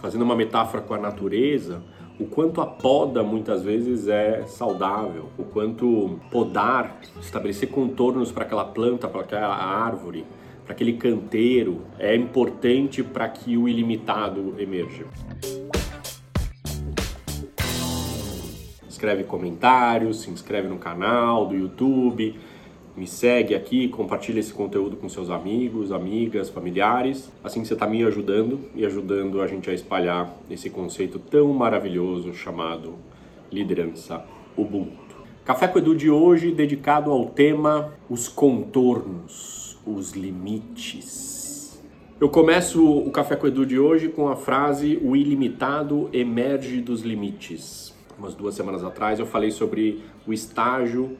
fazendo uma metáfora com a natureza, o quanto a poda muitas vezes é saudável, o quanto podar, estabelecer contornos para aquela planta, para aquela árvore, para aquele canteiro é importante para que o ilimitado emerja. Escreve comentários, se inscreve no canal do YouTube, me segue aqui, compartilha esse conteúdo com seus amigos, amigas, familiares. Assim você está me ajudando e ajudando a gente a espalhar esse conceito tão maravilhoso chamado liderança Ubuntu. Café com Edu de hoje dedicado ao tema os contornos, os limites. Eu começo o Café com Edu de hoje com a frase o ilimitado emerge dos limites. Umas duas semanas atrás eu falei sobre o estágio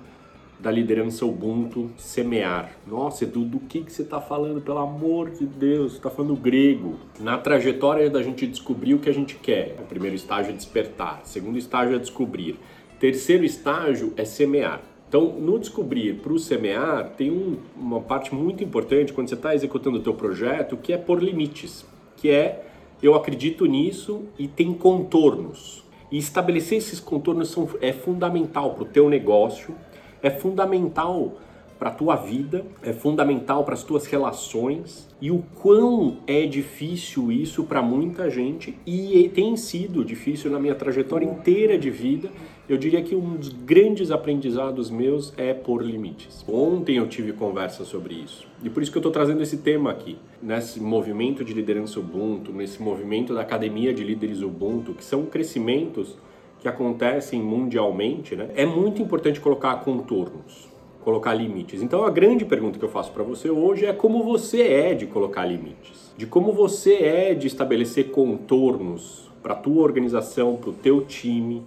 da liderança Ubuntu semear. Nossa, Edu, do que, que você está falando? Pelo amor de Deus, você está falando grego. Na trajetória da gente descobrir o que a gente quer. O primeiro estágio é despertar, o segundo estágio é descobrir, o terceiro estágio é semear. Então, no descobrir para o semear, tem um, uma parte muito importante quando você está executando o teu projeto, que é por limites, que é eu acredito nisso e tem contornos. E estabelecer esses contornos são, é fundamental para o teu negócio, é fundamental para a tua vida, é fundamental para as tuas relações e o quão é difícil isso para muita gente e tem sido difícil na minha trajetória inteira de vida. Eu diria que um dos grandes aprendizados meus é por limites. Ontem eu tive conversa sobre isso e por isso que eu estou trazendo esse tema aqui, nesse movimento de liderança Ubuntu, nesse movimento da academia de líderes Ubuntu, que são crescimentos que acontecem mundialmente, né, é muito importante colocar contornos, colocar limites. Então a grande pergunta que eu faço para você hoje é como você é de colocar limites, de como você é de estabelecer contornos para tua organização, para o teu time,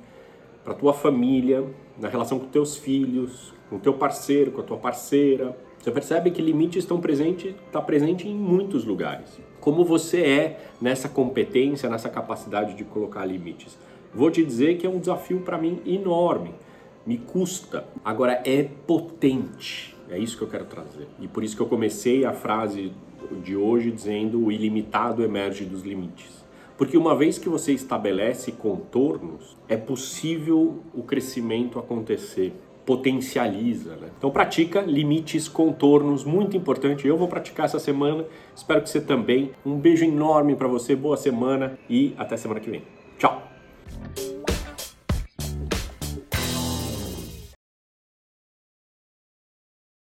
para tua família, na relação com teus filhos, com teu parceiro, com a tua parceira. Você percebe que limites estão presentes, está presente em muitos lugares. Como você é nessa competência, nessa capacidade de colocar limites? Vou te dizer que é um desafio para mim enorme. Me custa. Agora é potente. É isso que eu quero trazer. E por isso que eu comecei a frase de hoje dizendo o ilimitado emerge dos limites. Porque uma vez que você estabelece contornos, é possível o crescimento acontecer, potencializa. Né? Então pratica limites, contornos, muito importante. Eu vou praticar essa semana, espero que você também. Um beijo enorme para você, boa semana e até semana que vem. Tchau! Bye.